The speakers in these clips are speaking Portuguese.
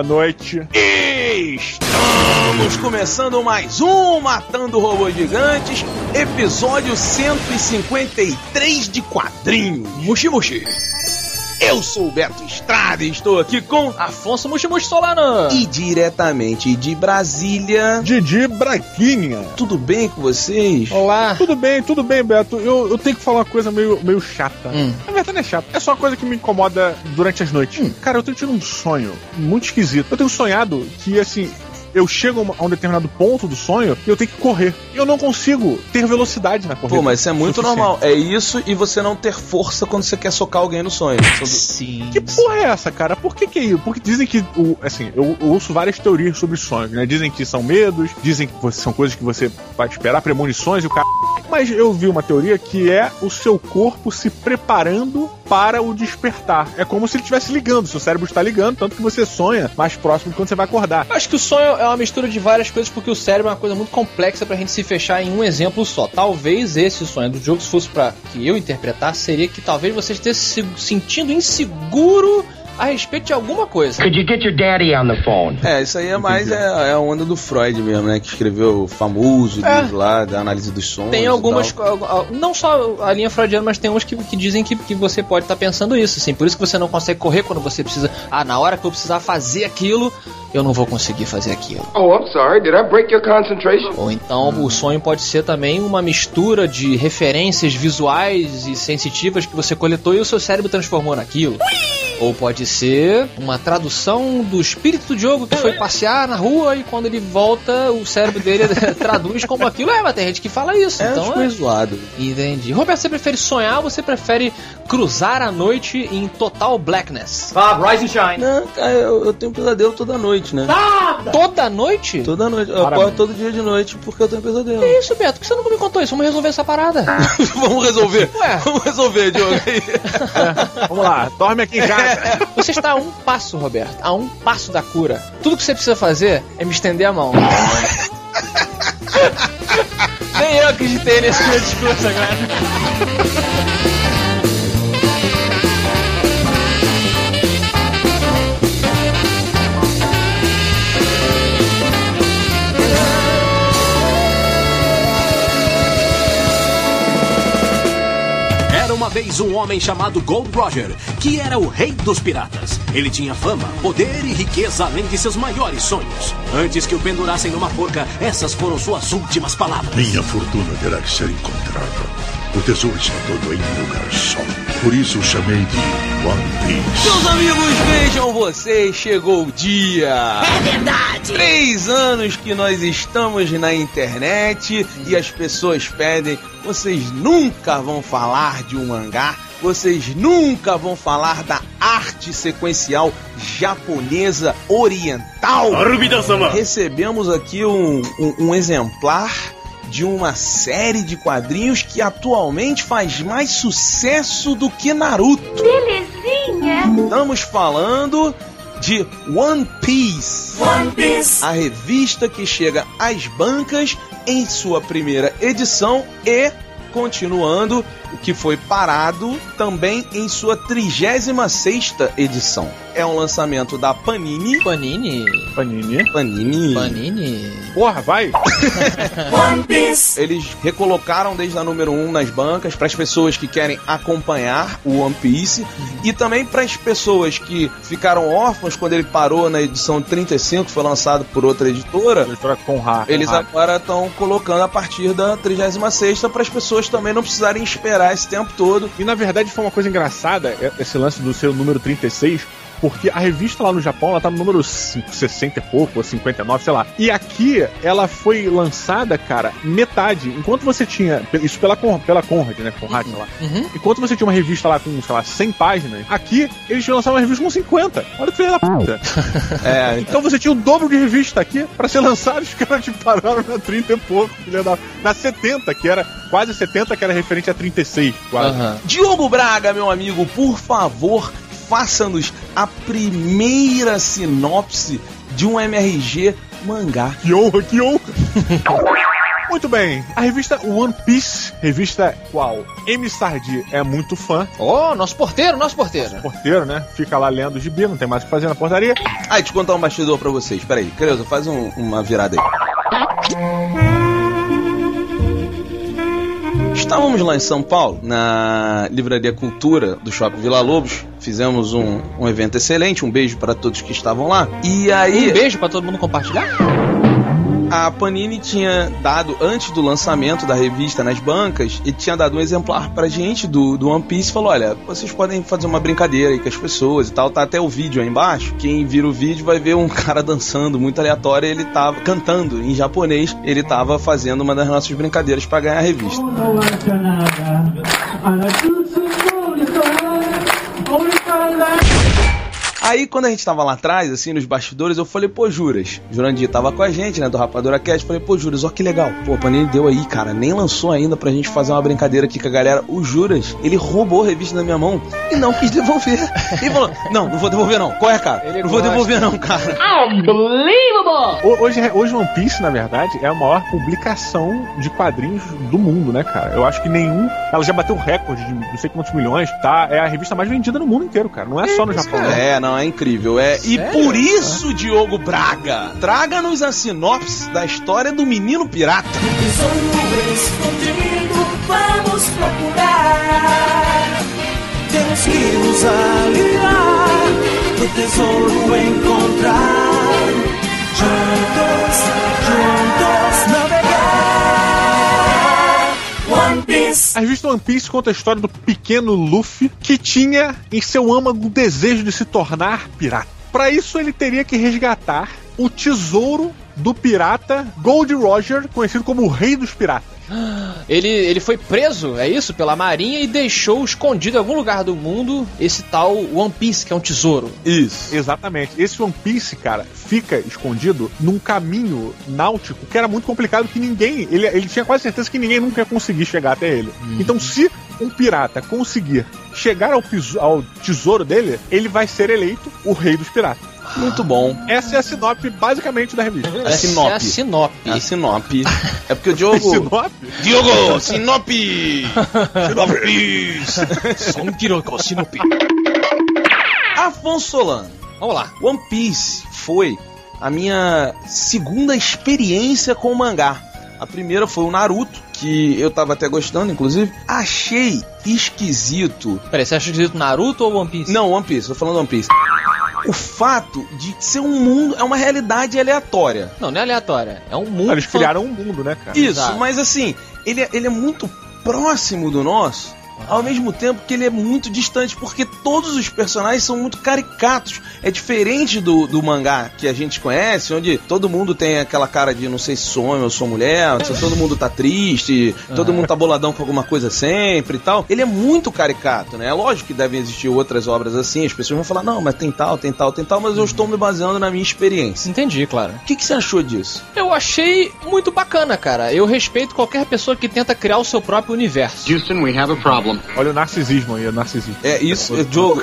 Boa noite. Estamos começando mais um Matando Robôs Gigantes, episódio 153 de quadrinhos. Muxi Muxi. Eu sou o Beto Estrada e estou aqui com Afonso Muximuxi Solano. e diretamente de Brasília. Didi Braquinha. Tudo bem com vocês? Olá. Tudo bem, tudo bem, Beto. Eu, eu tenho que falar uma coisa meio, meio chata. Hum. Na verdade não é chata. É só uma coisa que me incomoda durante as noites. Hum. Cara, eu tenho tido um sonho muito esquisito. Eu tenho sonhado que, assim, eu chego a um- determinado ponto do sonho e eu tenho que correr. E eu não consigo ter velocidade na corrida. Pô, mas isso é muito Suficiente. normal. É isso e você não ter força quando você quer socar alguém no sonho. Sim. Que porra é essa, cara? Por que que é isso? Porque dizem que, o, assim, eu, eu ouço várias teorias sobre sonhos, né? Dizem que são medos, dizem que você- são coisas que você vai esperar, premonições e o cara. Mas eu vi uma teoria que é o seu corpo se preparando para o despertar. É como se ele estivesse ligando, seu cérebro está ligando, tanto que você sonha mais próximo de quando você vai acordar. Acho que o sonho é uma mistura de várias coisas, porque o cérebro é uma coisa muito complexa pra gente se fechar em um exemplo só. Talvez esse sonho do jogo, se fosse pra que eu interpretar, seria que talvez você esteja se sentindo inseguro a respeito de alguma coisa. Could you get your daddy on the phone? É, isso aí é mais é, é a onda do Freud mesmo, né? Que escreveu o famoso É. livro lá da análise dos sons. Tem algumas. Não só a linha freudiana, mas tem uns que, que dizem que, que você pode estar pensando isso, assim. Por isso que você não consegue correr quando você precisa. Ah, na hora que eu precisar fazer aquilo, eu não vou conseguir fazer aquilo. Oh, I'm sorry. Did I break your concentration? Ou então o sonho pode ser também uma mistura de referências visuais e sensitivas que você coletou e o seu cérebro transformou naquilo. Ou pode ser uma tradução do espírito do Diogo que foi passear na rua e quando ele volta, o cérebro dele traduz como aquilo. É, mas tem gente que fala isso. É, então é. zoado. Entendi. Roberto, você prefere sonhar ou você prefere cruzar a noite em total blackness? Bob, rise and shine. Não, cara, eu, eu tenho pesadelo toda noite, né? Toda noite? Toda noite. Eu acordo todo dia de noite porque eu tenho pesadelo. Que isso, Beto? Por que você nunca me contou isso? Vamos resolver essa parada. Vamos resolver. Ué. Vamos resolver, Diogo. Vamos lá, dorme aqui em casa. Você está a um passo, Roberto, a um passo da cura. Tudo que você precisa fazer é me estender a mão. Nem eu acreditei nesse meu discurso agora. Um homem chamado Gold Roger, que era o rei dos piratas. Ele tinha fama, poder e riqueza além de seus maiores sonhos. Antes que o pendurassem numa forca, essas foram suas últimas palavras. Minha fortuna terá que ser encontrada. O tesouro está todo em um lugar só. Por isso o chamei de One Meus amigos, vejam vocês, chegou o dia. É verdade. Três anos que nós estamos na internet e as pessoas pedem, vocês nunca vão falar de um mangá, vocês nunca vão falar da arte sequencial japonesa oriental. Recebemos aqui um, um- um exemplar de uma série de quadrinhos que atualmente faz mais sucesso do que Naruto. Estamos falando de One Piece. A revista que chega às bancas em sua primeira edição e continuando o que foi parado também em sua 36ª edição. É um lançamento da Panini. Panini? Panini. Panini. Panini? Porra, vai. Eles recolocaram desde a número 1 nas bancas para as pessoas que querem acompanhar o One Piece e também para as pessoas que ficaram órfãos quando ele parou na edição 35, que foi lançado por outra editora. Editora Conrad. Eles Conrad. agora estão colocando a partir da 36 para as pessoas também não precisarem esperar esse tempo todo. E na verdade foi uma coisa engraçada, é- esse lance do seu número 36, porque a revista lá no Japão, ela tá no número 5, 60 e pouco, ou 59, sei lá. E aqui, ela foi lançada, cara, metade. Enquanto você tinha, isso pela, pela Conrad, né, Conrad, sei lá. Uhum. Enquanto você tinha uma revista lá com, sei lá, 100 páginas, aqui eles tinham lançado uma revista com 50. Olha que filha da puta. É, Então você tinha o dobro de revista aqui pra ser lançado, os caras te pararam na 30 e pouco, filha da... Na 70, que era quase 70, que era referente a 36, quase. Aham. Diogo Braga, meu amigo, por favor, faça-nos a primeira sinopse de um MRG mangá. Que honra, que honra! Muito bem, a revista One Piece, revista qual M. Sardi é muito fã, Ô, nosso porteiro, nosso porteiro. porteiro, né? Fica lá lendo o gibi, não tem mais o que fazer na portaria. Ah, deixa eu contar um bastidor pra vocês. Peraí, Creuza, faz um- uma virada aí. Estávamos lá em São Paulo, na Livraria Cultura do Shopping Vila Lobos. Fizemos um, um evento excelente. Um beijo para todos que estavam lá. E aí. Um beijo pra todo mundo compartilhar. A Panini tinha dado, antes do lançamento da revista nas bancas, e tinha dado um exemplar pra gente do, do One Piece falou: olha, vocês podem fazer uma brincadeira aí com as pessoas e tal. Tá até o vídeo aí embaixo. Quem vira o vídeo vai ver um cara dançando muito aleatório. Ele tava cantando em japonês. Ele tava fazendo uma das nossas brincadeiras pra ganhar a revista. Aí, quando a gente tava lá atrás, assim, nos bastidores, eu falei, pô, Juras. Jurandir tava com a gente, né, do Rapadura Cast. Falei, pô, Juras, ó que legal. Pô, a Panini deu aí, cara. Nem lançou ainda pra gente fazer uma brincadeira aqui com a galera. O Juras, ele roubou a revista da minha mão e não quis devolver. Ele falou, não, não vou devolver não. Qual é, cara? Ele não vou gosta. devolver não, cara. Ho- Hoje, hoje One Piece, na verdade, é a maior publicação de quadrinhos do mundo, né, cara? Eu acho que nenhum. Ela já bateu um recorde de não sei quantos milhões, tá? É a revista mais vendida no mundo inteiro, cara. Não é só no Japão. né? É, não, é incrível. É, e por isso, Diogo Braga, traga-nos a sinopse da história do menino pirata. Tesouro escondido, vamos procurar. Temos que nos aliar pro tesouro encontrar. Juntos, juntos navegar. Piece. A revista One Piece conta a história do pequeno Luffy que tinha em seu âmago o desejo de se tornar pirata. Para isso, ele teria que resgatar o tesouro do pirata Gold Roger, conhecido como o Rei dos Piratas. Ele, ele foi preso, é isso? Pela marinha e deixou escondido em algum lugar do mundo esse tal One Piece, que é um tesouro. Isso. Exatamente. Esse One Piece, cara, fica escondido num caminho náutico que era muito complicado que ninguém. Ele, ele tinha quase certeza que ninguém nunca ia conseguir chegar até ele. Então, se um pirata conseguir chegar ao, ao tesouro dele, ele vai ser eleito o rei dos piratas. Muito bom. Essa é a sinopse basicamente da revista. É Sinop. É a Sinop. É a Sinop. É porque o Diogo. Sinop? Diogo! Sinop! Sinop! Sinop. Afonso Solano. Vamos lá. One Piece foi a minha segunda experiência com o mangá. A primeira foi o Naruto, que eu tava até gostando, inclusive. Achei esquisito. Peraí, você acha esquisito Naruto ou One Piece? Não, One Piece, tô falando One Piece. O fato de ser um mundo, é uma realidade aleatória. Não, não é aleatória. É um mundo. Eles criaram um mundo, né, cara? Isso, Exato. mas assim, ele, é- ele é muito próximo do nosso, ao mesmo tempo que ele é muito distante, porque todos os personagens são muito caricatos. É diferente do, do mangá que a gente conhece, onde todo mundo tem aquela cara de não sei se sou homem ou sou mulher, se todo mundo tá triste, todo mundo tá boladão com alguma coisa sempre e tal. Ele é muito caricato, né? É lógico que devem existir outras obras assim, as pessoas vão falar, não, mas tem tal, tem tal, tem tal, mas eu estou me baseando na minha experiência. Entendi, claro. O que, que você achou disso? Eu achei muito bacana, cara. Eu respeito qualquer pessoa que tenta criar o seu próprio universo. Houston, we have a problem. Olha o narcisismo aí, o narcisismo. É isso, é, Diogo.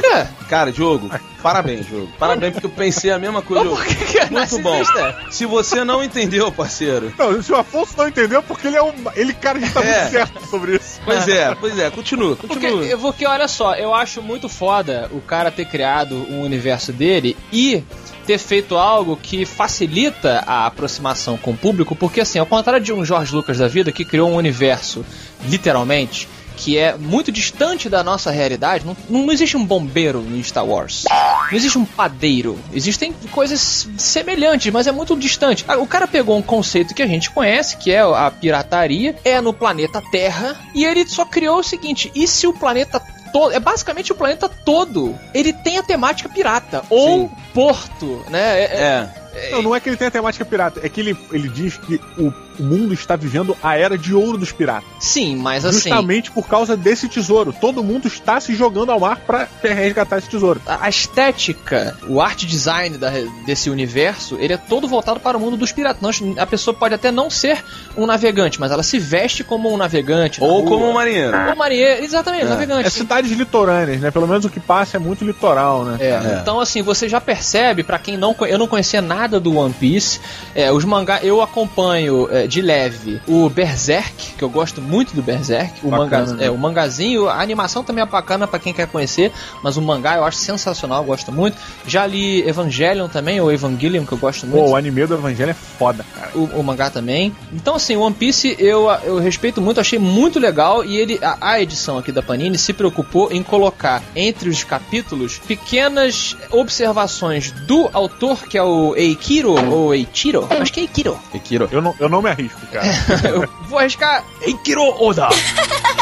Cara, Diogo, parabéns, Diogo. Parabéns, porque eu pensei a mesma coisa. Por que que é Muito bom. narcisista? Se você não entendeu, parceiro. Não, se o Afonso não entendeu, porque ele é um. Ele, cara, já tá É. muito certo sobre isso. Pois é, pois é, continua, Porque, continua. porque, olha só, eu acho muito foda o cara ter criado um universo dele e ter feito algo que facilita a aproximação com o público, porque assim, ao contrário de um George Lucas da vida que criou um universo, literalmente, que é muito distante da nossa realidade, não, não existe um bombeiro em Star Wars. Não existe um padeiro. Existem coisas semelhantes, mas é muito distante. Ah, O cara pegou um conceito que a gente conhece, que é a pirataria, é no planeta Terra, e ele só criou o seguinte: e se o planeta todo, é basicamente o planeta todo, ele tem a temática pirata ou porto, né? É- é- É, Não, não é que ele tem a temática pirata, é que ele, ele diz que o, o mundo está vivendo a era de ouro dos piratas. sim, mas assim, Justamente por causa desse tesouro. Todo mundo está se jogando ao mar pra resgatar esse tesouro. a estética, o art design da- desse universo, ele é todo voltado para o mundo dos piratas. A pessoa pode até não ser um navegante, mas ela se veste como um navegante. na ou rua. como um marinheiro. Ou marinheiro, exatamente, navegante. É cidades litorâneas, né? Pelo menos o que passa é muito litoral, né? É, É. Então, assim, você já percebe, pra quem não eu não conhecia nada do One Piece, é, os mangá eu acompanho é, de leve o Berserk, que eu gosto muito do Berserk. O, Bacana, manga, né? é, o mangazinho, a animação também é bacana pra quem quer conhecer, mas o mangá eu acho sensacional, eu gosto muito. Já li Evangelion também, ou Evangelion, que eu gosto muito. Pô, o anime do Evangelho é foda, cara. o, o mangá também. Então, assim, One Piece eu, eu respeito muito, achei muito legal. E ele, a, a edição aqui da Panini se preocupou em colocar entre os capítulos pequenas observações do autor, que é o Eikiro, ou Eichiro. Acho que é Eikiro. Ekiro. Eu não, eu não me arrisco, cara. Eu vou arriscar Eikiro Oda.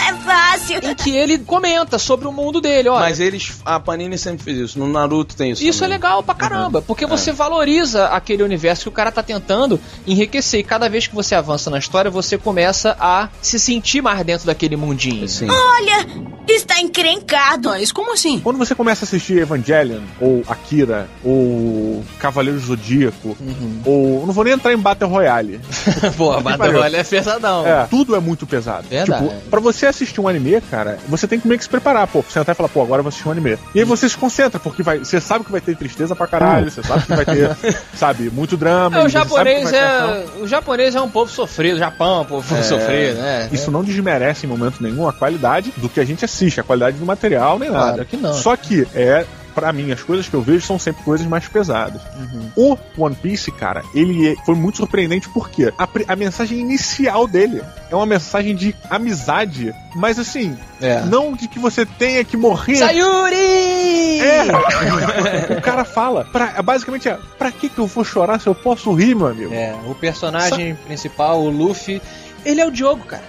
É fácil. em que ele comenta sobre o mundo dele, olha. Mas eles. A Panini sempre fez isso. No Naruto tem isso. Isso é também. legal pra caramba, porque você valoriza aquele universo que o cara tá tentando enriquecer. E cada vez que você avança na história, você começa a se sentir mais dentro daquele mundinho. Sim. Olha, está encrencado. Mas como assim? Quando você começa a assistir Evangelion, ou Akira, ou Cavaleiro do Zodíaco, ou. Não vou nem entrar em Battle Royale. Pô, a é pesadão. É, tudo é muito pesado. Verdade. Tipo, pra você assistir um anime, cara, você tem que meio que se preparar, pô. Sentar e falar, pô, agora eu vou assistir um anime. E aí você se concentra, porque vai, você sabe que vai ter tristeza pra caralho, você sabe que vai ter, sabe, muito drama. É, o japonês é. O japonês é um povo sofrido, o Japão é um povo sofrido, né? Isso não desmerece em momento nenhum a qualidade do que a gente assiste, a qualidade do material, nem Claro nada. que não. Só que é. Pra mim, as coisas que eu vejo são sempre coisas mais pesadas. Uhum. O One Piece, cara, ele é- foi muito surpreendente porque a, a mensagem inicial dele é uma mensagem de amizade, mas assim, É. não de que você tenha que morrer. Sayuri! É! o cara fala, pra, basicamente é, pra que que eu vou chorar se eu posso rir, meu amigo? É, o personagem principal, o Luffy, ele é o Diogo, cara.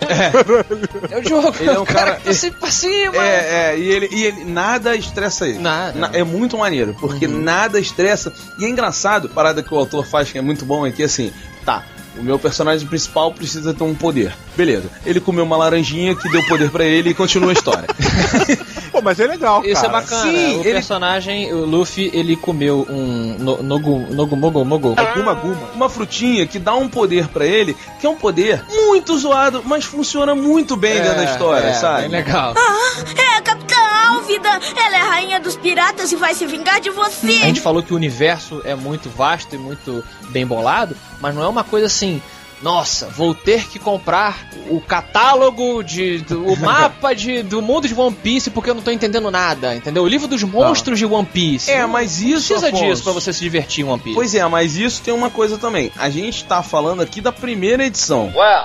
É, o Diogo. Ele é um o cara, cara- que tá sempre pra cima. É, é, e ele, e ele nada estressa ele. Nada. Na- é muito maneiro, porque nada estressa. E é engraçado, parada que o autor faz, que é muito bom, é que assim, tá. O meu personagem principal precisa ter um poder. Beleza. Ele comeu uma laranjinha que deu poder pra ele e continua a história. Pô, mas é legal, Isso cara. é bacana. Sim, o ele- personagem, o Luffy, ele comeu um no, nogu, nogu mogo mogo. Guma Guma. Uma frutinha que dá um poder pra ele, que é um poder muito zoado, mas funciona muito bem dentro da história, é, sabe? Bem legal. Ah, é a Capitã Álvida. Ela é a rainha dos piratas e vai se vingar de A você. gente falou que o universo é muito vasto e muito bem bolado, mas não é uma coisa assim. Nossa, vou ter que comprar o catálogo de. do- o mapa de, do mundo de One Piece porque eu não tô entendendo nada, entendeu? O livro dos monstros de One Piece. É, mas isso, precisa Afonso, disso pra você se divertir em One Piece. Pois é, mas isso tem uma coisa também. A gente tá falando aqui da primeira edição. Well,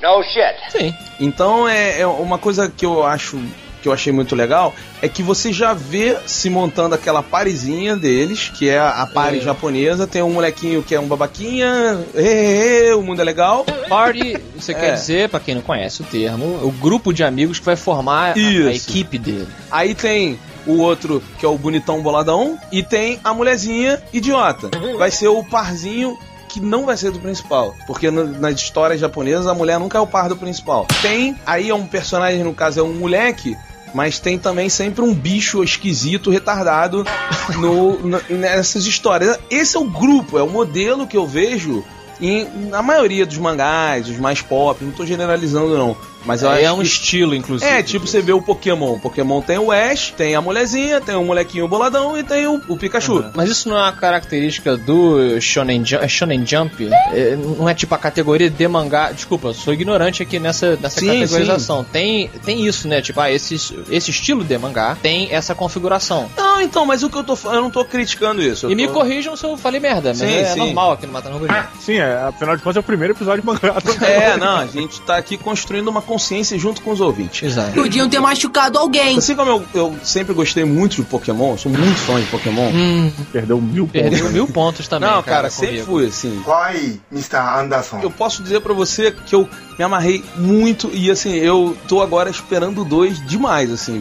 no shit. Sim. Então é, é uma coisa que eu acho que eu achei muito legal é que você já vê se montando aquela parezinha deles, que é a, pare É. japonesa, tem um molequinho que é um babaquinha, ê, o mundo é legal. Party, você quer É. dizer, pra quem não conhece o termo, o grupo de amigos que vai formar a- a, equipe dele. Aí tem o outro que é o bonitão boladão e tem a mulherzinha idiota. Vai ser o parzinho que não vai ser do principal, porque no- nas histórias japonesas a mulher nunca é o par do principal. Tem, aí é um personagem, no caso é um moleque, mas tem também sempre um bicho esquisito, retardado no, nessas histórias. Esse é o grupo, é o modelo que eu vejo em, na maioria dos mangás, os mais pop, não tô generalizando não. Mas eu é acho um que- estilo, inclusive. é, tipo, você vê o Pokémon. O Pokémon tem o Ash, tem a mulherzinha, tem o molequinho boladão e tem o, o Pikachu. Mas isso não é uma característica do Shonen, Ju- é Shonen Jump? É, não é tipo a categoria de mangá. Desculpa, eu sou ignorante aqui nessa, nessa Sim, categorização. Tem, tem isso, né? Tipo, ah, esse, esse estilo de mangá tem essa configuração. Não, então, mas o que eu tô falando, eu não tô criticando isso. eu E me tô- corrijam se eu falei merda, mas Sim, é sim. normal aqui no Matando Robô. Sim, é, afinal de contas é o primeiro episódio de mangá. É, não, a gente tá aqui construindo uma consciência junto com os ouvintes. Exato. Podiam ter machucado alguém. Assim como eu, eu sempre gostei muito de Pokémon, sou muito fã de Pokémon. Hum, Perdeu mil pontos. perdeu mil pontos também. não, cara, comigo. sempre fui assim. Why, Mr. Anderson? Eu posso dizer pra você que eu me amarrei muito e assim, eu tô agora esperando dois demais, assim.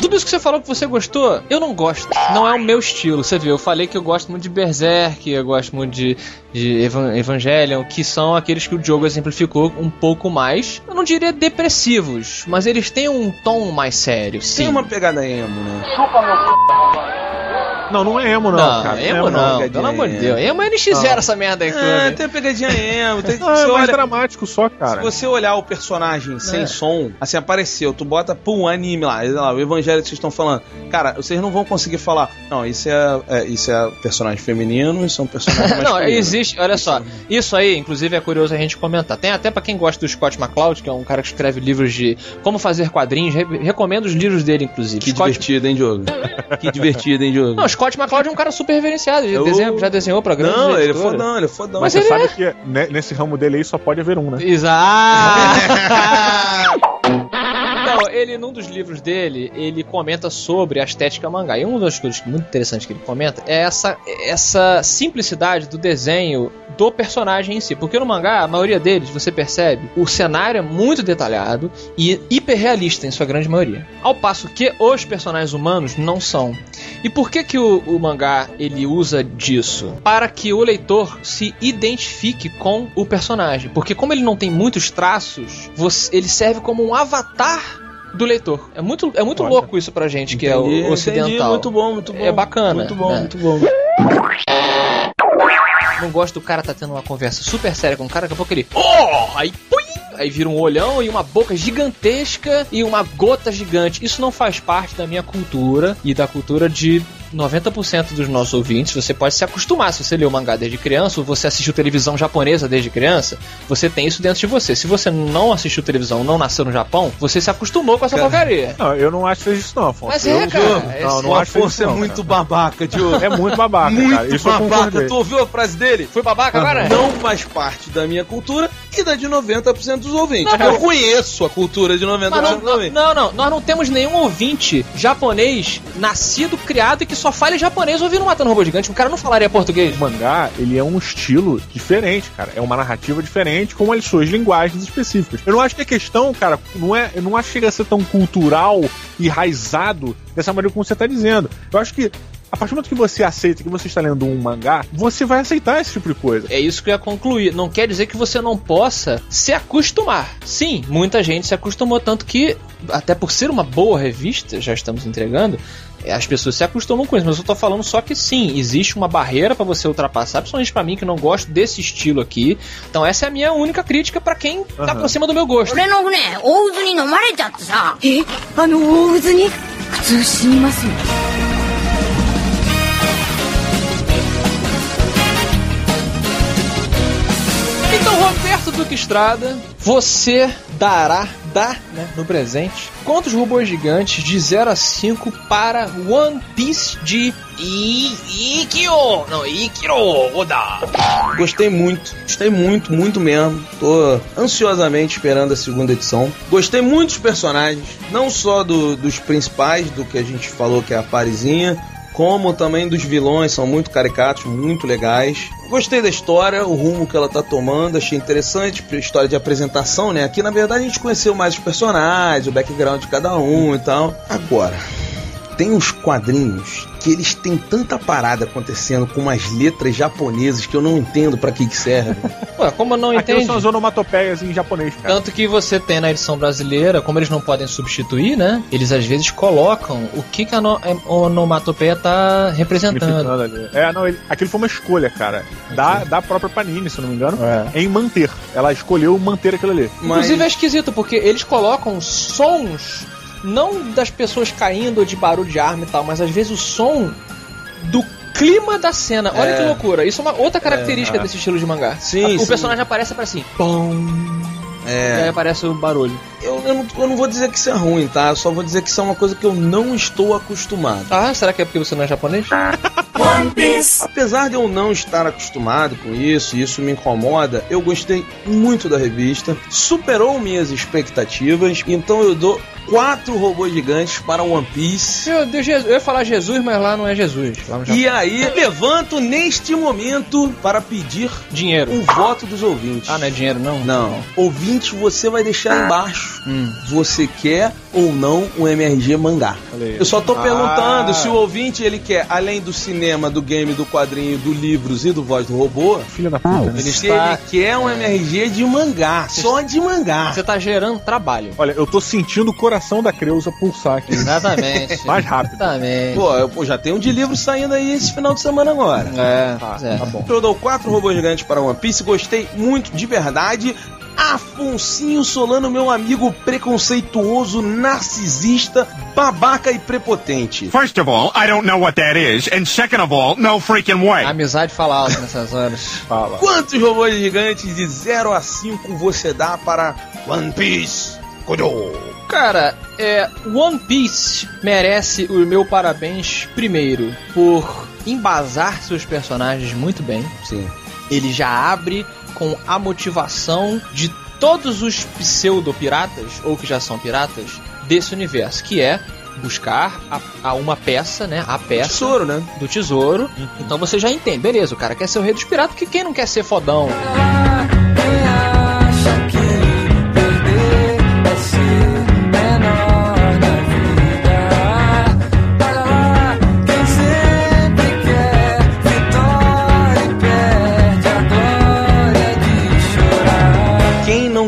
Tudo isso que você falou que você gostou, eu não gosto. Não é o meu estilo. Você viu, eu falei que eu gosto muito de Berserk, eu gosto muito de, de Evan- Evangelion, que são aqueles que o Diogo exemplificou um pouco mais. Eu não diria depressivos, mas eles têm um tom mais sério, sim. Tem uma pegada emo, né? Não, não é emo, não, Não, cara. emo não, pegadinha pelo amor de emo. Deus. Emo é NX0 essa merda aí, É, tem pegadinha emo. Tem, Não, é você mais olha- dramático só, cara. Se você olhar o personagem sem É. som, assim, apareceu, tu bota, pum, anime lá, lá, o evangelho que vocês estão falando. Cara, vocês não vão conseguir falar, não, isso é, é, isso é personagem feminino, isso é um personagem Não, masculino. existe, olha só. Isso aí, inclusive, é curioso a gente comentar. Tem até pra quem gosta do Scott McCloud, que é um cara que escreve livros de como fazer quadrinhos. re- recomendo os livros dele, inclusive. Que Scott... divertido, hein, Diogo? que divertido, hein, Diogo? Não, Scott McCloud é um cara super reverenciado. Ele Eu- desenha- já desenhou pra grandes Não, ele é fodão, ele é fodão. Mas Mas você ele sabe que ne- nesse ramo dele aí só pode haver um, né? Exato! Então, ele, num dos livros dele, ele comenta sobre a estética mangá. E uma das coisas muito interessantes que ele comenta é essa, essa simplicidade do desenho do personagem em si. Porque no mangá, a maioria deles, você percebe, o cenário é muito detalhado e hiperrealista em sua grande maioria. Ao passo que os personagens humanos não são. E por que que o, o mangá ele usa disso? Para que o leitor se identifique com o personagem. Porque como ele não tem muitos traços, você- ele serve como um avatar do leitor. É muito, é muito Olha. louco isso pra gente que é Entendi, o ocidental. entendi, muito bom, muito bom. É bacana, Muito bom, né? muito bom. Não gosto do cara tá tendo uma conversa super séria com o cara, daqui a pouco ele. Oh! Aí, pum! Aí vira um olhão e uma boca gigantesca e uma gota gigante. Isso não faz parte da minha cultura e da cultura de 90% dos nossos ouvintes. Você pode se acostumar se você leu mangá desde criança ou você assistiu televisão japonesa desde criança. Você tem isso dentro de você. Se você não assistiu televisão, não nasceu no Japão, você se acostumou com essa Cara. porcaria. Não, eu não acho isso, não, Afonso. Mas eu, é, cara. eu- Não, não o acho Afonso é não, muito cara. babaca, Diogo. É muito babaca, muito cara. Isso eu babaca. Tu ouviu a frase dele? Foi babaca agora? Não faz parte da minha cultura e da de 90% dos ouvintes. Não, eu conheço a cultura de 90% Mas não, dos não, ouvintes. não, não, nós não temos nenhum ouvinte japonês nascido, criado e que só fale japonês ouvindo Matando Robô Gigante. O cara não falaria português. O mangá, ele é um estilo diferente, cara. É uma narrativa diferente com as suas linguagens específicas. Eu não acho que a questão, cara, não é, eu não acho que chega a ser tão cultural e raizado dessa maneira como você tá dizendo. Eu acho que a partir do momento que você aceita que você está lendo um mangá, você vai aceitar esse tipo de coisa. É isso que eu ia concluir. Não quer dizer que você não possa se acostumar. Sim, muita gente se acostumou, tanto que, até por ser uma boa revista, já estamos entregando, é, as pessoas se acostumam com isso. Mas eu tô falando só que sim, existe uma barreira pra você ultrapassar, principalmente pra mim que não gosto desse estilo aqui. Então essa é a minha única crítica pra quem tá Aham. por cima do meu gosto. 俺 Duque Estrada, você dará, dá, né, no presente, quantos robôs gigantes de 0 a 5 para One Piece de I Ikyo? Não, Ikiro Oda. Gostei muito, gostei muito, muito mesmo. Tô ansiosamente esperando a segunda edição. Gostei muito dos personagens, não só do- dos principais, do que a gente falou que é a Parisinha, como também dos vilões, são muito caricatos, muito legais. Gostei da história, o rumo que ela tá tomando, achei interessante, história de apresentação, né? Aqui na verdade a gente conheceu mais os personagens, o background de cada um e tal. Agora, tem uns quadrinhos que eles têm tanta parada acontecendo com umas letras japonesas que eu não entendo pra que que serve. Ué, como eu não Aquilo entende? são as onomatopeias em japonês, cara. Tanto que você tem na edição brasileira, como eles não podem substituir, né? Eles às vezes colocam o que, que a no- a onomatopeia tá representando. É, não, ele- aquilo foi uma escolha, cara. Da, da própria Panini, se não me engano, É. em manter. Ela escolheu manter aquilo ali. Inclusive é esquisito, porque eles colocam sons, não das pessoas caindo ou de barulho de arma e tal, mas às vezes o som do clima da cena. Olha É. que loucura. Isso é uma outra característica é. desse estilo de mangá. Sim, o sim. personagem aparece para assim, pom, e aí É, aparece o barulho. Eu, eu, não, eu não vou dizer que isso é ruim, tá? Eu só vou dizer que isso é uma coisa que eu não estou acostumado. Ah, será que é porque você não é japonês? One Piece. Apesar de eu não estar acostumado com isso, e isso me incomoda, eu gostei muito da revista, superou minhas expectativas, então eu dou quatro robôs gigantes para One Piece. Meu Deus, Jesus. eu ia falar Jesus, mas lá não é Jesus. Lá no Japão. E aí, levanto neste momento para pedir Dinheiro. o voto dos ouvintes. Ah, não é dinheiro, não? Não. Ouvinte, você vai deixar embaixo. Hum. Você quer ou não um MRG mangá? Eu só tô Ah. perguntando se o ouvinte ele quer, além do cinema, do game, do quadrinho, do livros e do voz do robô, Filha da puta. né? Ele se ele quer um MRG de mangá, só de mangá. Você tá gerando trabalho. Olha, eu tô sentindo o coração coração da Creusa pulsar aqui. Exatamente. Mais rápido. Exatamente. Pô, eu, pô, já tem um de livro saindo aí esse final de semana agora. É, Tá, é. tá bom. Eu dou quatro robôs gigantes para One Piece, gostei muito de verdade. Afonsinho Solano, meu amigo preconceituoso, narcisista, babaca e prepotente. First of all, I don't know what that is, and second of all, no freaking way. A amizade fala alto nessas horas. Fala. Quantos robôs gigantes de 0 a 5 você dá para One Piece? Kudo. Cara, é, One Piece merece o meu parabéns primeiro por embasar seus personagens muito bem. Sim. Ele já abre com a motivação de todos os pseudo-piratas, ou que já são piratas, desse universo, que é buscar a, a uma peça, né? A peça Tesouro, né? do tesouro. Então você já entende, beleza, o cara quer ser o rei dos piratas, porque quem não quer ser fodão?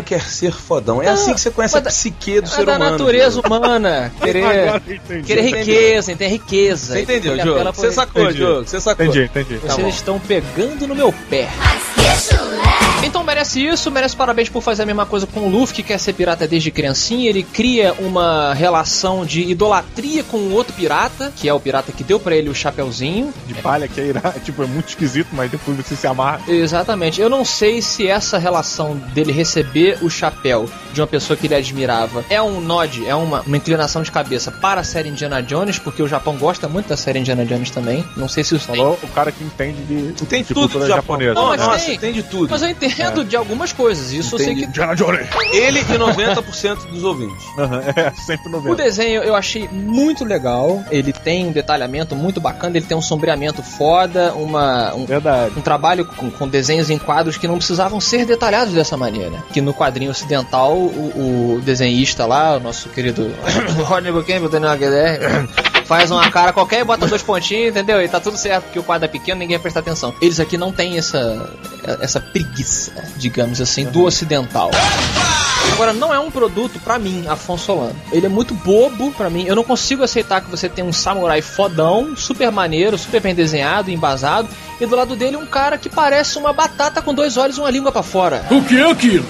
Quer ser fodão? É Não, assim que você conhece a da- psique do É ser da humano. natureza Diogo. humana querer, querer riqueza, tem riqueza. Você entendeu, Diogo? por- Você sacou. Diogo? Você sacou. Entendi, entendi. Tá Vocês bom. estão pegando no meu pé. Então merece isso, merece parabéns por fazer a mesma coisa com o Luffy, que quer ser pirata desde criancinha. Ele cria uma relação de idolatria com o outro pirata, que é o pirata que deu pra ele o chapeuzinho. De palha que é irá, tipo, é muito esquisito, mas depois você se amarra. Exatamente. Eu não sei se essa relação dele receber o chapéu de uma pessoa que ele admirava é um nod, é uma, uma inclinação de cabeça para a série Indiana Jones, porque o Japão gosta muito da série Indiana Jones também. Não sei se isso tem. Falou o cara que entende de, Tem de tudo do japonesa. Não, mas Nossa, tem. tem de tudo. Mas eu entendo de algumas coisas. Isso eu sei Entendi. que Indiana Jones. Ele e 90% dos ouvintes. Aham, é, sempre no O vento. desenho eu achei muito legal. Ele tem um detalhamento muito bacana. Ele tem um sombreamento foda, uma, um, Verdade. um trabalho com, com desenhos em quadros que não precisavam ser detalhados dessa maneira. Que no quadrinho ocidental, o, o desenhista lá, o nosso querido Rodney Buchanan, Daniel HDR, faz uma cara qualquer e bota dois pontinhos, entendeu? E tá tudo certo, porque o quadro é pequeno, ninguém presta atenção. Eles aqui não têm essa, essa preguiça, digamos assim, do ocidental. Agora, não é um produto pra mim, Afonso Solano. Ele é muito bobo pra mim. Eu não consigo aceitar que você tem um samurai fodão, super maneiro, super bem desenhado, embasado, e do lado dele um cara que parece uma batata com dois olhos e uma língua pra fora. O que é aquilo?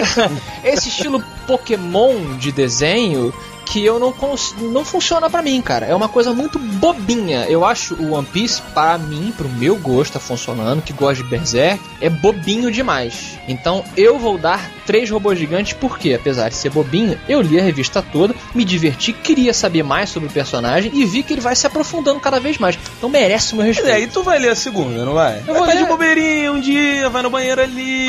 Esse estilo Pokémon de desenho que eu não cons... não funciona pra mim, cara. É uma coisa muito bobinha. Eu acho o One Piece para mim, pro meu gosto, tá funcionando, que gosta de Berserk, é bobinho demais. Então eu vou dar três robôs gigantes porque, apesar de ser bobinho, eu li a revista toda, me diverti, queria saber mais sobre o personagem e vi que ele vai se aprofundando cada vez mais. Então merece o meu E respeito. aí tu vai ler a segunda, não vai? Eu vai vou tá ler. de bobeirinha um dia, vai no banheiro ali.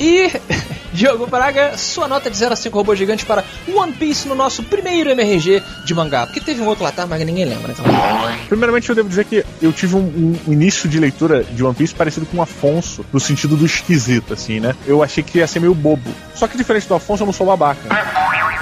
E Diogo Braga, sua nota de 0 a 5 robôs gigantes para One Piece no nosso primeiro MRG de mangá. Porque teve um outro lá, tá? Mas ninguém lembra, né? Primeiramente, eu devo dizer que eu tive um, um início de leitura de One Piece parecido com o Afonso, no sentido do esquisito, assim, né? Eu achei que ia ser meio bobo. Só que diferente do Afonso, eu não sou babaca.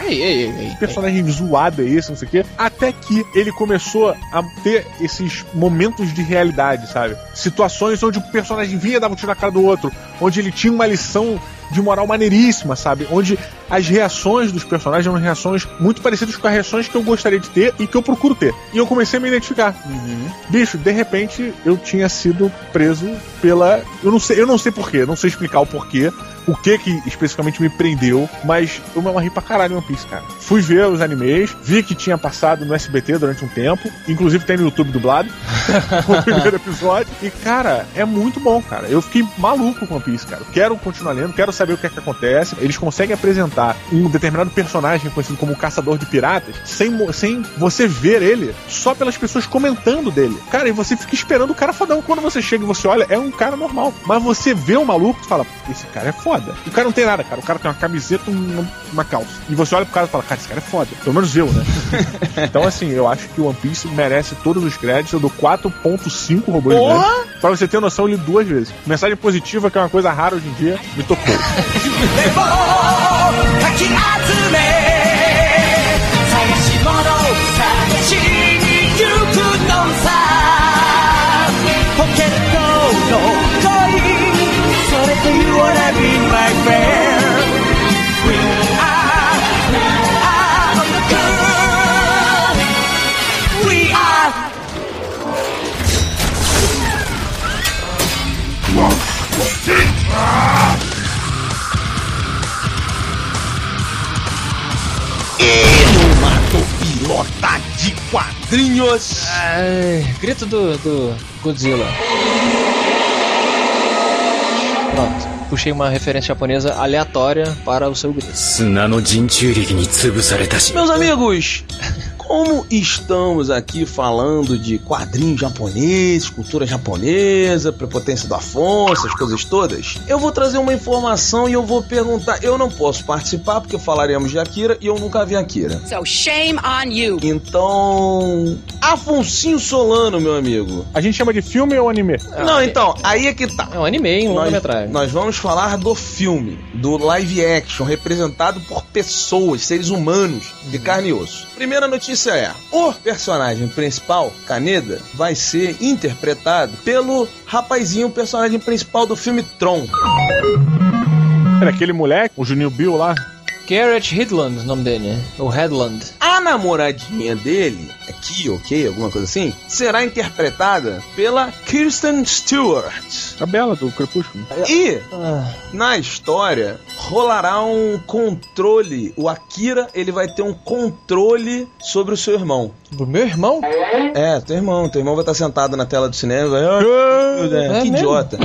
Ei, ei, ei, ei. Que personagem zoado é esse, não sei o quê. Até que ele começou a ter esses momentos de realidade, sabe? Situações onde o personagem vinha e dava um tiro na cara do outro, onde ele tinha uma lição de moral maneiríssima, sabe? Onde as reações dos personagens eram reações muito parecidas com as reações que eu gostaria de ter e que eu procuro ter. E eu comecei a me identificar. Bicho, de repente eu tinha sido preso pela. Eu não sei, eu não sei porquê, não sei explicar o porquê, o que que especificamente me prendeu, mas eu me amarrei pra caralho em One Piece, cara. Fui ver os animes, vi que tinha passado no SBT durante um tempo, inclusive tem no YouTube dublado, o primeiro episódio. E, cara, é muito bom, cara. Eu fiquei maluco com One Piece, cara. Quero continuar lendo, quero saber o que é que acontece. Eles conseguem apresentar um determinado personagem conhecido como Caçador de Piratas sem, sem você ver ele só pelas pessoas comentando dele. Cara, e você fica esperando o cara fodão. Quando você chega e você olha, é um cara normal. Mas você vê o maluco e fala, esse cara é foda. O cara não tem nada, cara. O cara tem uma camiseta e uma, uma calça. E você olha pro cara e fala, cara, esse cara é foda. Pelo menos eu, né? então, assim, eu acho que o One Piece merece todos os créditos. Eu dou 4.5 robôs Porra! gigantes. Pra você ter noção, eu li duas vezes. Mensagem positiva, que é uma coisa rara hoje em dia, me tocou. quadrinhos. Ai, grito do, do Godzilla. Pronto puxei uma referência japonesa aleatória para o seu grito. Meus amigos, como estamos aqui falando de quadrinhos japoneses, cultura japonesa, prepotência do Afonso, as coisas todas, eu vou trazer uma informação e eu vou perguntar. Eu não posso participar porque falaremos de Akira e eu nunca vi Akira. So shame on you. Então, Afonsinho Solano, meu amigo. A gente chama de filme ou anime? Não, então, aí é que tá. É um anime, um Nós, longa-metragem. nós vamos falar do filme, do live action, representado por pessoas, seres humanos, de carne e osso. Primeira notícia é: o personagem principal, Kaneda, vai ser interpretado pelo rapazinho, personagem principal do filme Tron. Era aquele moleque, o Juninho Bill lá. Garrett Hedlund, o nome dele, né? O Headland. A namoradinha dele, aqui, ok, alguma coisa assim, será interpretada pela Kirsten Stewart. A Bela do Crepúsculo. E Ah, na história rolará um controle. O Akira ele vai ter um controle sobre o seu irmão. do meu irmão? É, teu irmão. Teu irmão vai estar sentado na tela do cinema. Vai, "Ai, meu Deus, É que mesmo? idiota.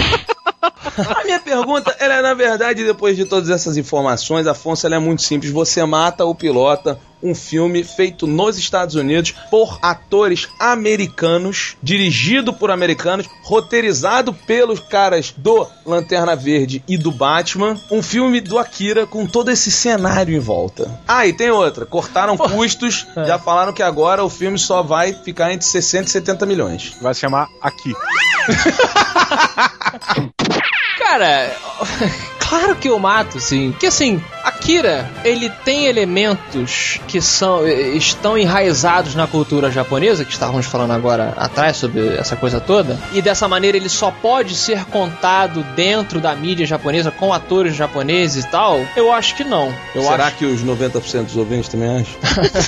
A minha pergunta, ela é na verdade, depois de todas essas informações, Afonso, ela é muito simples. Você mata ou pilota um filme feito nos Estados Unidos por atores americanos, dirigido por americanos, roteirizado pelos caras do Lanterna Verde e do Batman. Um filme do Akira com todo esse cenário em volta. Ah, e tem outra. Cortaram custos, já falaram que agora o filme só vai ficar entre 60 e 70 milhões. Vai se chamar Aqui. Cara, claro que eu mato, sim. Porque assim, Akira, ele tem elementos que são estão enraizados na cultura japonesa, que estávamos falando agora atrás sobre essa coisa toda, e dessa maneira ele só pode ser contado dentro da mídia japonesa com atores japoneses e tal. Eu acho que não. Eu Será acho que os 90% dos ouvintes também acham?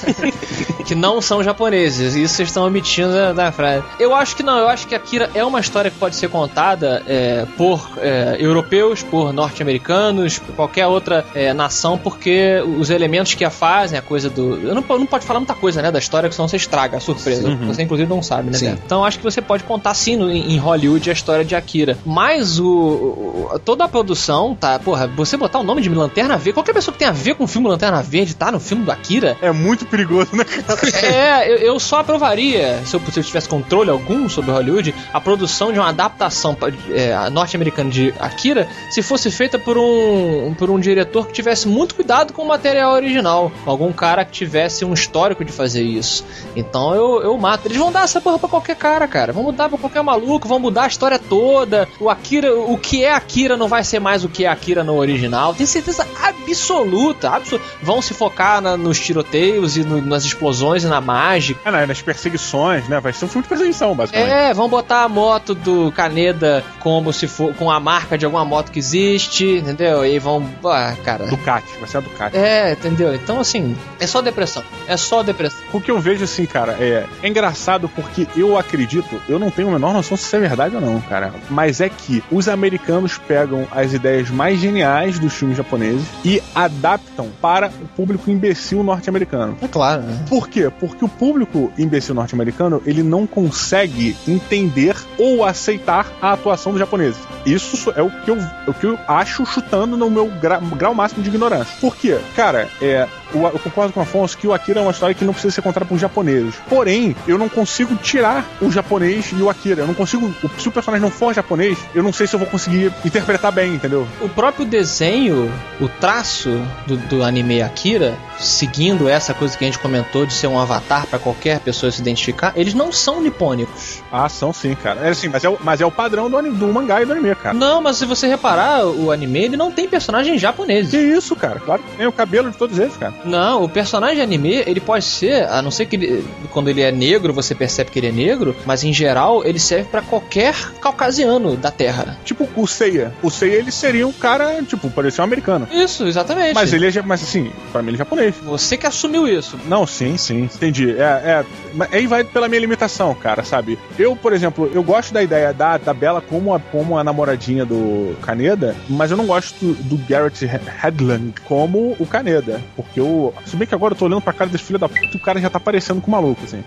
que não são japoneses. Isso vocês estão omitindo da, da frase. Eu acho que não. Eu acho que Akira é uma história que pode ser contada é, por é, europeus, por norte-americanos, por qualquer outra é, nação, porque os elementos que a fazem, a coisa do. Eu não, não pode falar muita coisa, né, da história, que senão você estraga a surpresa. Você, inclusive, não sabe, né? Sim. Então, acho que você pode contar, sim, no- em Hollywood a história de Akira. Mas o, o- toda a produção, tá? Porra, você botar o nome de Lanterna Verde, qualquer pessoa que tem a ver com o filme Lanterna Verde tá no filme do Akira, É muito perigoso, né, cara? é, eu, eu só aprovaria, se eu, se eu tivesse controle algum sobre Hollywood, a produção de uma adaptação é, norte-americana de Akira se fosse feita por um, por um diretor que tivesse muito cuidado com o material original. Algum cara que tivesse um histórico de fazer isso. Então eu, eu mato. Eles vão dar essa porra pra qualquer cara, cara. Vão mudar pra qualquer maluco, vão mudar a história toda. O Akira, o que é Akira não vai ser mais o que é Akira no original. Tenho certeza absoluta. absoluta. Vão se focar na- nos tiroteios e no- nas explosões e na mágica. Ah, não, nas perseguições, né? Vai ser um filme de perseguição, basicamente. É, vão botar a moto do Caneda como se for com a marca de alguma moto que existe, entendeu? E vão, ah, cara. Ducati, vai ser a Ducati. É, entendeu? Então assim, é só depressão. É só depressão. O que eu vejo assim, cara, é, é engraçado porque eu acredito, eu não tenho a menor noção se isso é verdade ou não, cara, mas é que os americanos pegam as ideias mais geniais dos filmes japoneses e adaptam para o público imbecil norte-americano. É claro, né? Por quê? Porque o público imbecil norte-americano, ele não consegue entender ou aceitar a atuação dos japoneses. Isso é o que eu, o que eu acho chutando no meu gra- grau máximo de ignorância. Por quê? Cara, é, eu concordo com o Afonso que o Akira é uma história que não precisa ser contada por japoneses. Porém, eu não consigo tirar o japonês e o Akira. Eu não consigo. Se o personagem não for japonês, eu não sei se eu vou conseguir interpretar bem, entendeu? O próprio desenho, o traço do, do anime Akira, seguindo essa coisa que a gente comentou de ser um avatar pra qualquer pessoa se identificar, eles não são nipônicos. Ah, são sim, cara. É assim, mas é o, mas é o padrão do, do mangá e do anime, cara. Não, mas se você reparar, o anime ele não tem personagens japoneses. Que isso, cara? Claro que tem o cabelo de todos eles, cara. Não, o personagem anime, ele pode ser, a não ser que ele- quando ele é negro, você percebe que ele é negro, mas em geral ele serve pra qualquer caucasiano da Terra. Tipo o Seiya. O Seiya, ele seria um cara, tipo, parecia um americano. Isso, exatamente. Mas ele é, mas assim, pra mim ele é japonês. Você que assumiu isso. Não, sim, sim, entendi. É, é, aí vai pela minha limitação, cara, sabe? Eu, por exemplo, eu gosto da ideia da, da Bela como a, como a namoradinha do Kaneda, mas eu não gosto do Garrett He- Hedlund assim como o Caneda. Porque o. Se bem que agora eu tô olhando pra cara desse filho da puta e o cara já tá parecendo com o maluco, assim.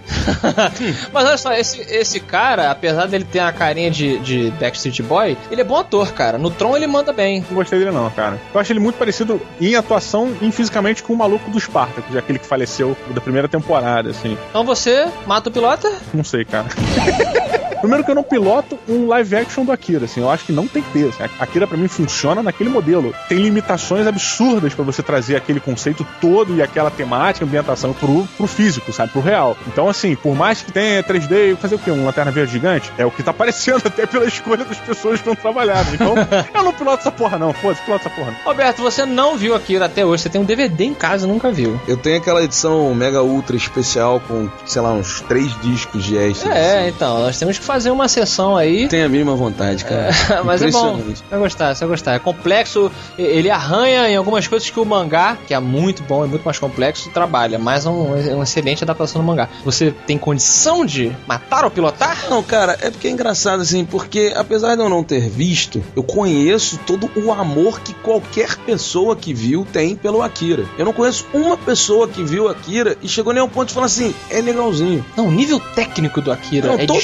Mas olha só, esse, esse cara, apesar dele ter uma carinha de, de Backstreet Boy, ele é bom ator, cara. No Tron ele manda bem. Não gostei dele, não, cara. Eu acho ele muito parecido em atuação e fisicamente com o maluco do Spartacus, aquele que faleceu da primeira temporada, assim. Então você mata o pilota? Não sei, cara. Primeiro que eu não piloto um live action do Akira, assim, eu acho que não tem que ter. Assim, Akira pra mim funciona naquele modelo. Tem limitações absurdas pra você trazer aquele conceito todo e aquela temática, ambientação pro, pro físico, sabe, pro real. Então, assim, por mais que tenha 3D, fazer o quê? Um Lanterna Verde gigante? É o que tá aparecendo até pela escolha das pessoas que estão trabalhando. Então, eu não piloto essa porra não, foda-se, piloto essa porra não. Roberto, você não viu Akira até hoje. Você tem um DVD em casa, nunca viu. Eu tenho aquela edição mega ultra especial com, sei lá, uns três discos de extras. É, assim. então, nós temos que fazer uma sessão aí. Tem a mínima vontade, cara. Mas é bom. Você vai gostar, você vai gostar. É complexo, ele arranha em algumas coisas que o mangá, que é muito bom, é muito mais complexo, trabalha. Mas é um, é uma excelente adaptação do mangá. Você tem condição de matar ou pilotar? Não, cara, é porque é engraçado assim, porque apesar de eu não ter visto, eu conheço todo o amor que qualquer pessoa que viu tem pelo Akira. Eu não conheço uma pessoa que viu Akira e chegou nem ao ponto de falar assim, é legalzinho. Não, o nível técnico do Akira Não, é todo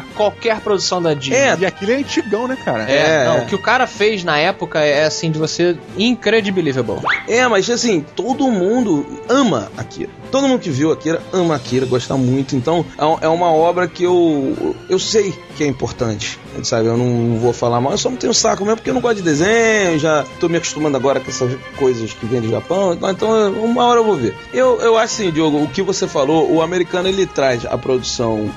desculachar qualquer produção da Disney. É, E aquele é antigão, né, cara? É, É. não, o que o cara fez na época é assim de você incredibilível. É, mas assim, todo mundo ama Akira. Todo mundo que viu Akira ama Akira, gosta muito. Então, é- é uma obra que eu eu sei que é importante. Sabe, eu não vou falar mal, eu só não tenho saco mesmo porque eu não gosto de desenho, já tô me acostumando agora com essas coisas que vêm do Japão, então, então uma hora eu vou ver. Eu, eu acho assim, Diogo, o que você falou, o americano ele traz a produção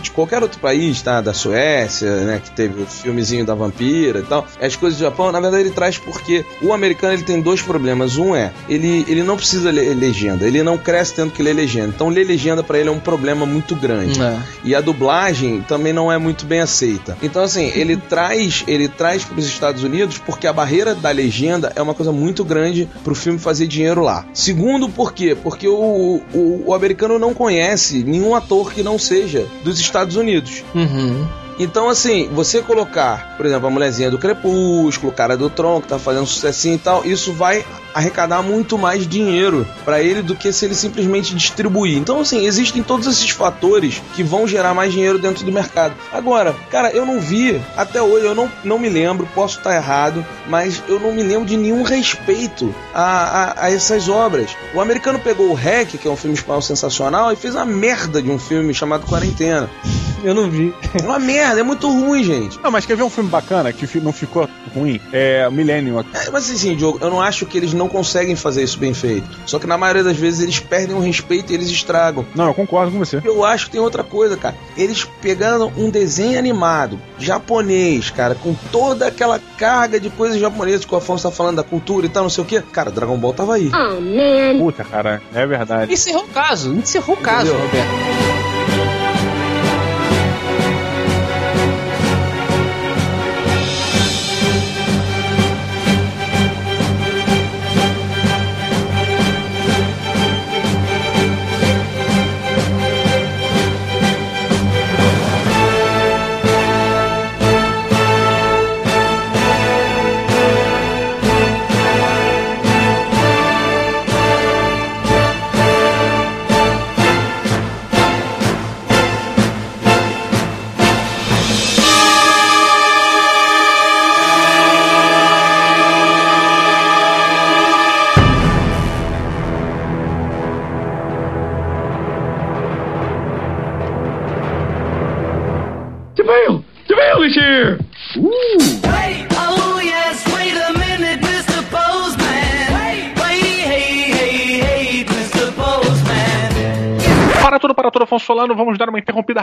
de qualquer outro país, tá? Da Suécia, né? Que teve o filmezinho da vampira e tal. As coisas do Japão, na verdade, ele traz porque o americano ele tem dois problemas. Um é, ele, ele não precisa ler legenda, ele não cresce tendo que ler legenda. Então, ler legenda pra ele é um problema muito grande. É. E a dublagem também não é muito bem aceita. Então, assim, ele traz ele traz para os Estados Unidos porque a barreira da legenda é uma coisa muito grande pro filme fazer dinheiro lá. Segundo, por quê? Porque o, o, o americano não conhece nenhum ator que não seja dos Estados Unidos. Uhum. Então, assim, você colocar, por exemplo, a mulherzinha do Crepúsculo, o cara do Tron, que tá fazendo sucessinho e tal, isso vai arrecadar muito mais dinheiro pra ele do que se ele simplesmente distribuir. Então, assim, existem todos esses fatores que vão gerar mais dinheiro dentro do mercado. Agora, cara, eu não vi, até hoje, eu não, não me lembro, posso estar errado, mas eu não me lembro de nenhum respeito a, a, a essas obras. O americano pegou o Hack, que é um filme espanhol sensacional, e fez uma merda de um filme chamado Quarentena. Eu não vi. É uma merda, é muito ruim, gente. Não, mas quer ver um filme bacana que não ficou ruim? É o Millennium. É, mas assim, Diogo, eu não acho que eles não conseguem fazer isso bem feito. Só que na maioria das vezes eles perdem o respeito e eles estragam. Não, eu concordo com você. Eu acho que tem outra coisa, cara. Eles pegaram um desenho animado japonês, cara, com toda aquela carga de coisas japonesas que o Afonso tá falando da cultura e tal, não sei o que. Cara, Dragon Ball tava aí. Puta, cara, é verdade. Encerrou o caso, encerrou o caso, Entendeu? Roberto.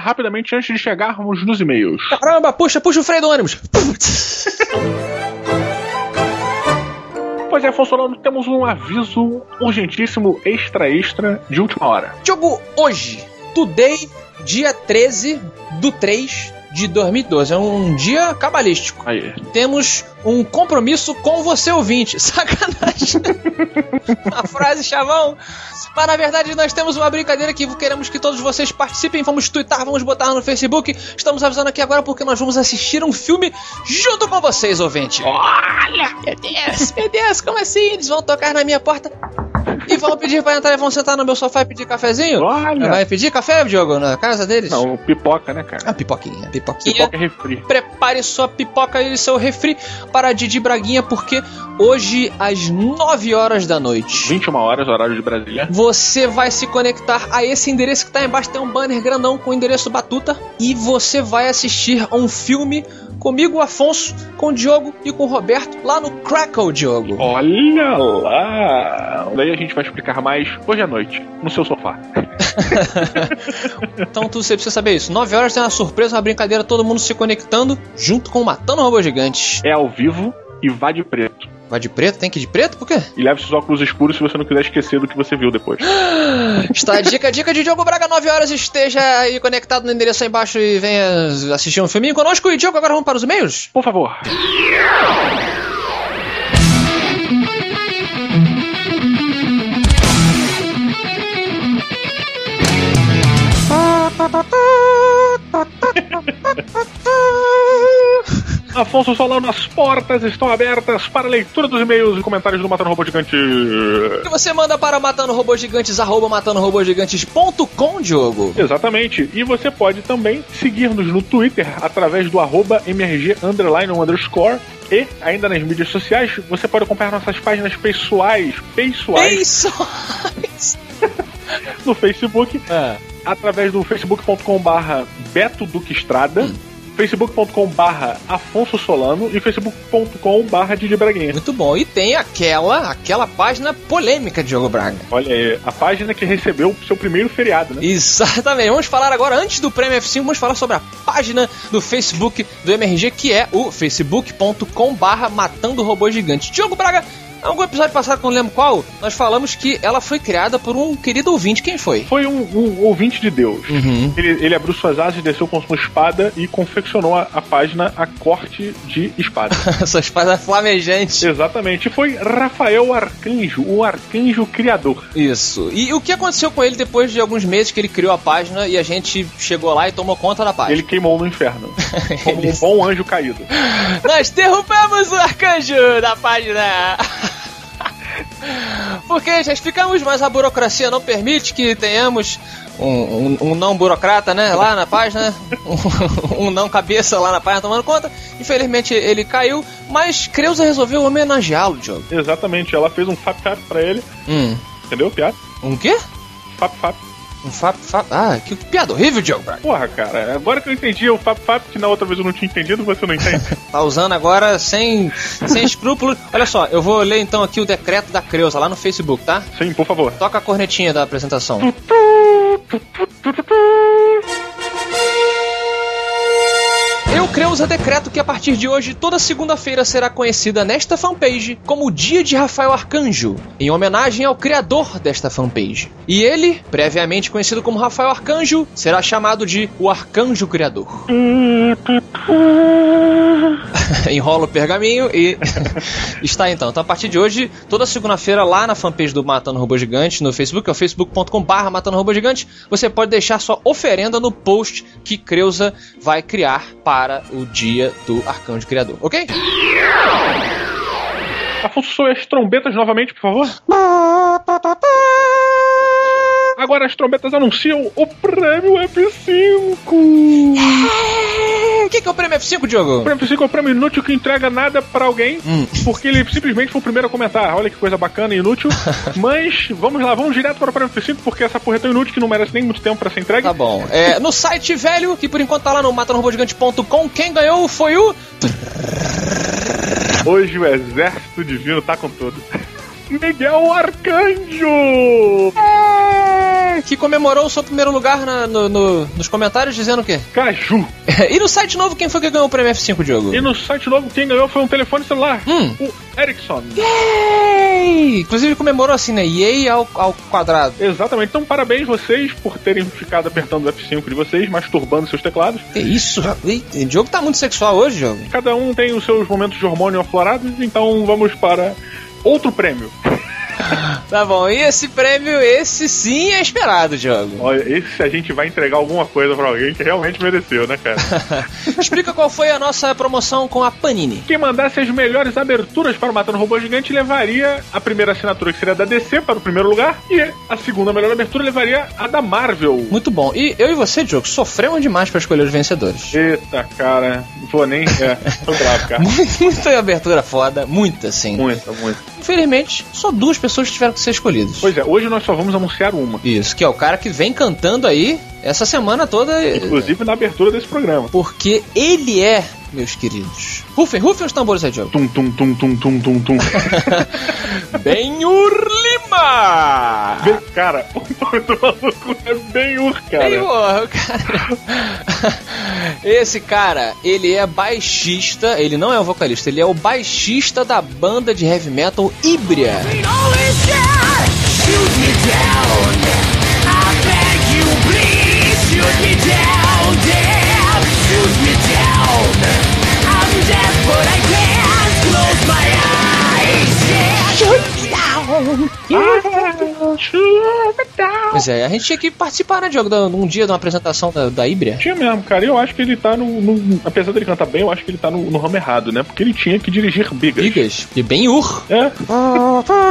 Rapidamente antes de chegarmos nos e-mails. Caramba, puxa, puxa o freio do ônibus. Pois é, Solano, temos um aviso urgentíssimo, extra, extra, de última hora. Diogo, hoje, today, dia 13 do 3 de 2012. É um dia cabalístico. Aí. Temos um compromisso com você, ouvinte. Sacanagem. A frase chavão. Mas na verdade nós temos uma brincadeira que queremos que todos vocês participem. Vamos twittar, vamos botar no Facebook. Estamos avisando aqui agora porque nós vamos assistir um filme junto com vocês, ouvinte. Olha! Meu Deus, meu Deus, como assim? Eles vão tocar na minha porta e vão pedir pra entrar e vão sentar no meu sofá e pedir cafezinho? Olha! Vai pedir café, Diogo, na casa deles? Não, pipoca, né, cara? Ah, pipoquinha, pipoquinha. Pipoca é refri. Prepare sua pipoca e seu refri para Didi Braguinha, porque hoje, às 9 horas da noite, 21 horas, horário de Brasília. você vai se conectar a esse endereço que tá embaixo. Tem um banner grandão com o endereço Batuta. E você vai assistir a um filme comigo, Afonso, com o Diogo e com o Roberto lá no Crackle, Diogo. Olha lá! Daí a gente vai explicar mais hoje à noite, no seu sofá. Então tu, você precisa saber isso. 9 horas tem uma surpresa, uma brincadeira, todo mundo se conectando junto com o Matando Robô Gigantes. É ao vivo e vá de preto. Vai de preto? Tem que ir de preto? Por quê? E leve seus óculos escuros se você não quiser esquecer do que você viu depois. Está a dica, dica de Diogo Braga, 9 horas, esteja aí conectado no endereço aí embaixo e venha assistir um filminho conosco. E Diogo, agora vamos para os e-mails? Por favor. Afonso Solano, as portas estão abertas para a leitura dos e-mails e comentários do Matando Robô Gigante. Que você manda para matando robôs gigantes, arroba matandorobogigantes.com, Diogo. Exatamente. E você pode também seguir-nos no Twitter através do arroba MRG underline underscore. E, ainda nas mídias sociais, você pode acompanhar nossas páginas pessoais, pessoais Pessoais. no Facebook, É. através do facebook.com barra Beto Duque Estrada, facebook.com barra Afonso Solano e facebook.com barra Didi Braguinha. Muito bom. E tem aquela, aquela página polêmica de Diogo Braga. Olha aí, a página que recebeu o seu primeiro feriado, né? Exatamente. Vamos falar agora, antes do Prêmio F5, vamos falar sobre a página do Facebook do MRG, que é o facebook.com barra Matando Robô Gigante. Diogo Braga, algum episódio passado, que eu não lembro qual, nós falamos que ela foi criada por um querido ouvinte. Quem foi? Foi um, um ouvinte de Deus. Uhum. Ele, ele abriu suas asas, desceu com sua espada e confeccionou a, a página A Corte de Espada. Essa espada flamejante. Exatamente. Foi Rafael Arcanjo, o arcanjo criador. Isso. E o que aconteceu com ele depois de alguns meses que ele criou a página e a gente chegou lá e tomou conta da página? Ele queimou no inferno. Como Ele- um bom anjo caído. Nós derrubamos o arcanjo da página! Porque já explicamos, mas a burocracia não permite que tenhamos um, um- um não burocrata, né? Lá na página, um, um não cabeça lá na página tomando conta. Infelizmente ele caiu, mas Creuza resolveu homenageá-lo, Diogo. Exatamente. Ela fez um fap fap pra ele. Hum. Entendeu? Piada? Um quê? Fap fap. Um fap, fap. Ah, que piada horrível, Diogo. Braga. Porra, cara. Agora que eu entendi o fap fap, que na outra vez eu não tinha entendido, você não entende. Tá usando agora sem, sem escrúpulos. Olha só, eu vou ler então aqui o decreto da Creuza lá no Facebook, tá? Sim, por favor. Toca a cornetinha da apresentação. Eu, Creuza, decreto que a partir de hoje, toda segunda-feira será conhecida nesta fanpage como o Dia de Rafael Arcanjo, em homenagem ao criador desta fanpage. E ele, previamente conhecido como Rafael Arcanjo, será chamado de o Arcanjo Criador. Enrola o pergaminho e está então. Então a partir de hoje, toda segunda-feira lá na fanpage do Matando Robô Gigante no Facebook, é o facebook.com/barra Matando Robô Gigante, você pode deixar sua oferenda no post que Creuza vai criar para o dia do Arcanjo Criador, ok? Afonso, as trombetas novamente, por favor. Agora as trombetas anunciam o prêmio F5. O que, que é o prêmio F5, Diogo? O prêmio F5 é o prêmio inútil que entrega nada pra alguém, Hum. porque ele simplesmente foi o primeiro a comentar. Olha que coisa bacana e inútil. Mas vamos lá, vamos direto para o prêmio F5, porque essa porra é tão inútil que não merece nem muito tempo pra ser entregue. Tá bom. É, no site velho, que por enquanto tá lá no matanorobodigante.com, quem ganhou foi o Hoje o exército divino tá com tudo. Miguel Arcanjo! que comemorou o seu primeiro lugar na- no- no- nos comentários dizendo o quê? Caju! E no site novo, quem foi que ganhou o prêmio F5, Diogo? E no site novo, quem ganhou foi um telefone celular. Hum. O Ericsson. Yay! Inclusive comemorou assim, né? Yay ao, ao quadrado. Exatamente. Então, parabéns vocês por terem ficado apertando o F5 de vocês, masturbando seus teclados. Que isso? Ei, O jogo tá muito sexual hoje, jogo. Cada um tem os seus momentos de hormônio aflorados, então vamos para outro prêmio. Tá bom, e esse prêmio, esse sim é esperado, jogo. Olha, esse a gente vai entregar alguma coisa pra alguém que realmente mereceu, né, cara? Explica qual foi a nossa promoção com a Panini. Quem mandasse as melhores aberturas para o Matando Robô Gigante levaria a primeira assinatura, que seria da DC, para o primeiro lugar, e a segunda melhor abertura levaria a da Marvel. Muito bom. E eu e você, Diogo, sofremos demais pra escolher os vencedores. Eita, cara, não vou nem. É, tô bravo, cara. Muita abertura foda, muita, sim. Muita, muita. Infelizmente, só duas pessoas tiveram que ser escolhidas. Pois é, hoje nós só vamos anunciar uma. Isso, que é o cara que vem cantando aí essa semana toda. Inclusive na abertura desse programa. Porque ele é, meus queridos. Rufem, rufem os tambores aí, Diogo. Tum, tum, tum, tum, tum, tum, tum. Benhur! Bem, cara, o nome do maluco é Benhur, cara. Benhur, cara. Esse cara, ele é baixista, ele não é o vocalista, ele é o baixista da banda de heavy metal Ibria. Yeah. Pois é, a gente tinha que participar, né, Diogo, de um dia de uma apresentação da, da Ibria. Tinha mesmo, cara. E eu acho que ele tá no, no- Apesar dele cantar bem, eu acho que ele tá no, no ramo errado, né? Porque ele tinha que dirigir bigas. Bigas? E Ben-Hur. É.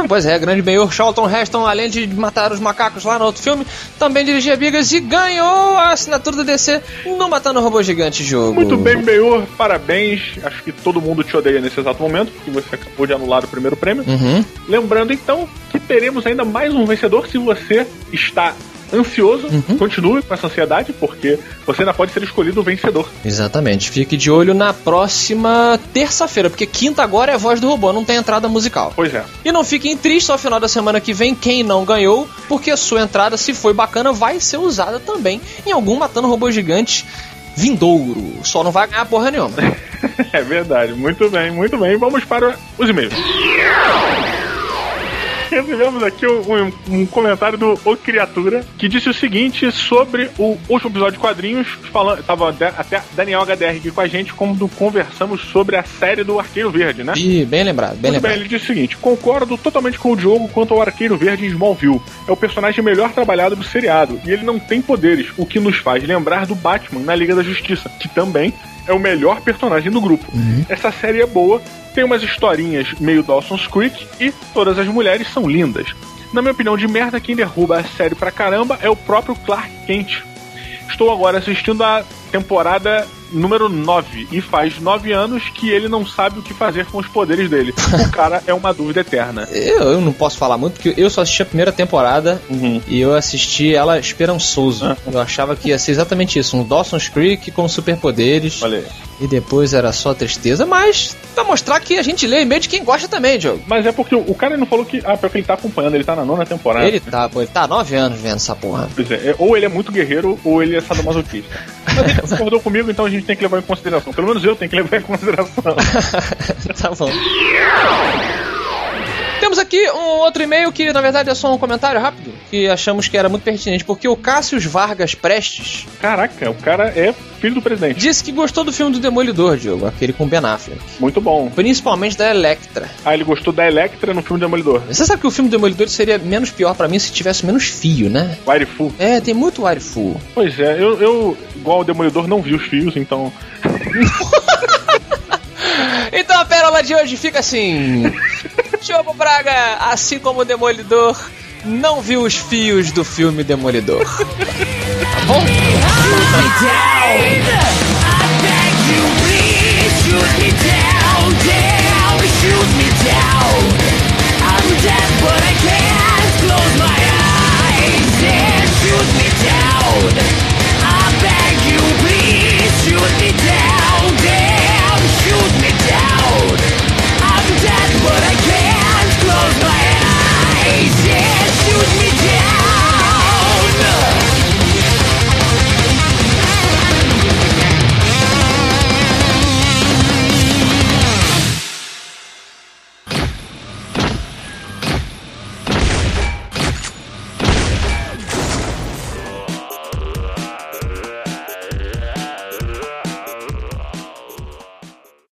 Pois é, grande Ben-Hur. Charlton Heston, além de matar os macacos lá no outro filme, também dirigia Bigas e ganhou a assinatura do DC no Matando o Robô Gigante jogo. Muito bem, Benhur, parabéns. Acho que todo mundo te odeia nesse exato momento, porque você acabou de anular o primeiro prêmio. Uhum. Lembrando então que teremos ainda mais um vencedor se você está ansioso. Uhum. Continue com essa ansiedade, porque você ainda pode ser escolhido o vencedor. Exatamente. Fique de olho na próxima terça-feira, porque quinta agora é voz do robô, não tem entrada musical. Pois é. E não fiquem tristes ao final da semana que vem quem não ganhou, porque a sua entrada, se foi bacana, vai ser usada também em algum Matando Robô Gigante vindouro. Só não vai ganhar porra nenhuma. É verdade. Muito bem, muito bem. Vamos para os e-mails. Recebemos aqui um, um comentário do O Criatura que disse o seguinte sobre o último episódio de quadrinhos. Falando, tava até Daniel HDR aqui com a gente quando conversamos sobre a série do Arqueiro Verde, né? Ih, bem lembrado, bem Muito bem, lembrado. ele disse o seguinte: concordo totalmente com o Diogo quanto ao Arqueiro Verde em Smallville. É o personagem melhor trabalhado do seriado e ele não tem poderes, o que nos faz lembrar do Batman na Liga da Justiça, que também é o melhor personagem do grupo. Essa série é boa, tem umas historinhas meio Dawson's Creek e todas as mulheres são lindas. Na minha opinião de merda, quem derruba a série pra caramba é o próprio Clark Kent. Estou agora assistindo a temporada número 9 e faz 9 anos que ele não sabe o que fazer com os poderes dele. O cara é uma dúvida eterna. Eu, eu não posso falar muito, porque eu só assisti a primeira temporada Uhum. e eu assisti ela esperançoso. Ah. Eu achava que ia ser exatamente isso, um Dawson's Creek com superpoderes. Olha aí. E depois era só tristeza, mas pra mostrar que a gente lê e-mail de quem gosta também, Diogo. Mas é porque o cara não falou que. Ah, pior que ele tá acompanhando, ele tá na nona temporada. Ele tá, pô, ele tá há nove anos vendo essa porra. Pois é, é, ou ele é muito guerreiro ou ele é sadomasoquista. Mas ele concordou comigo, então a gente tem que levar em consideração. Pelo menos eu tenho que levar em consideração. tá bom. Temos aqui um outro e-mail que na verdade é só um comentário rápido, que achamos que era muito pertinente, porque o Cássio Vargas Prestes Caraca, o cara é filho do presidente. disse que gostou do filme do Demolidor, Diogo, aquele com Ben Affleck. Muito bom. Principalmente da Electra. Ah, ele gostou da Electra no filme Demolidor. Você sabe que o filme do Demolidor seria menos pior pra mim se tivesse menos fio, né? Wire Fu. É, tem muito wire full. Pois é, eu, eu, igual o Demolidor, não vi os fios, então. Então a pérola de hoje fica assim: Diogo Braga, assim como o Demolidor, não viu os fios do filme Demolidor. Tá bom? Shoot me down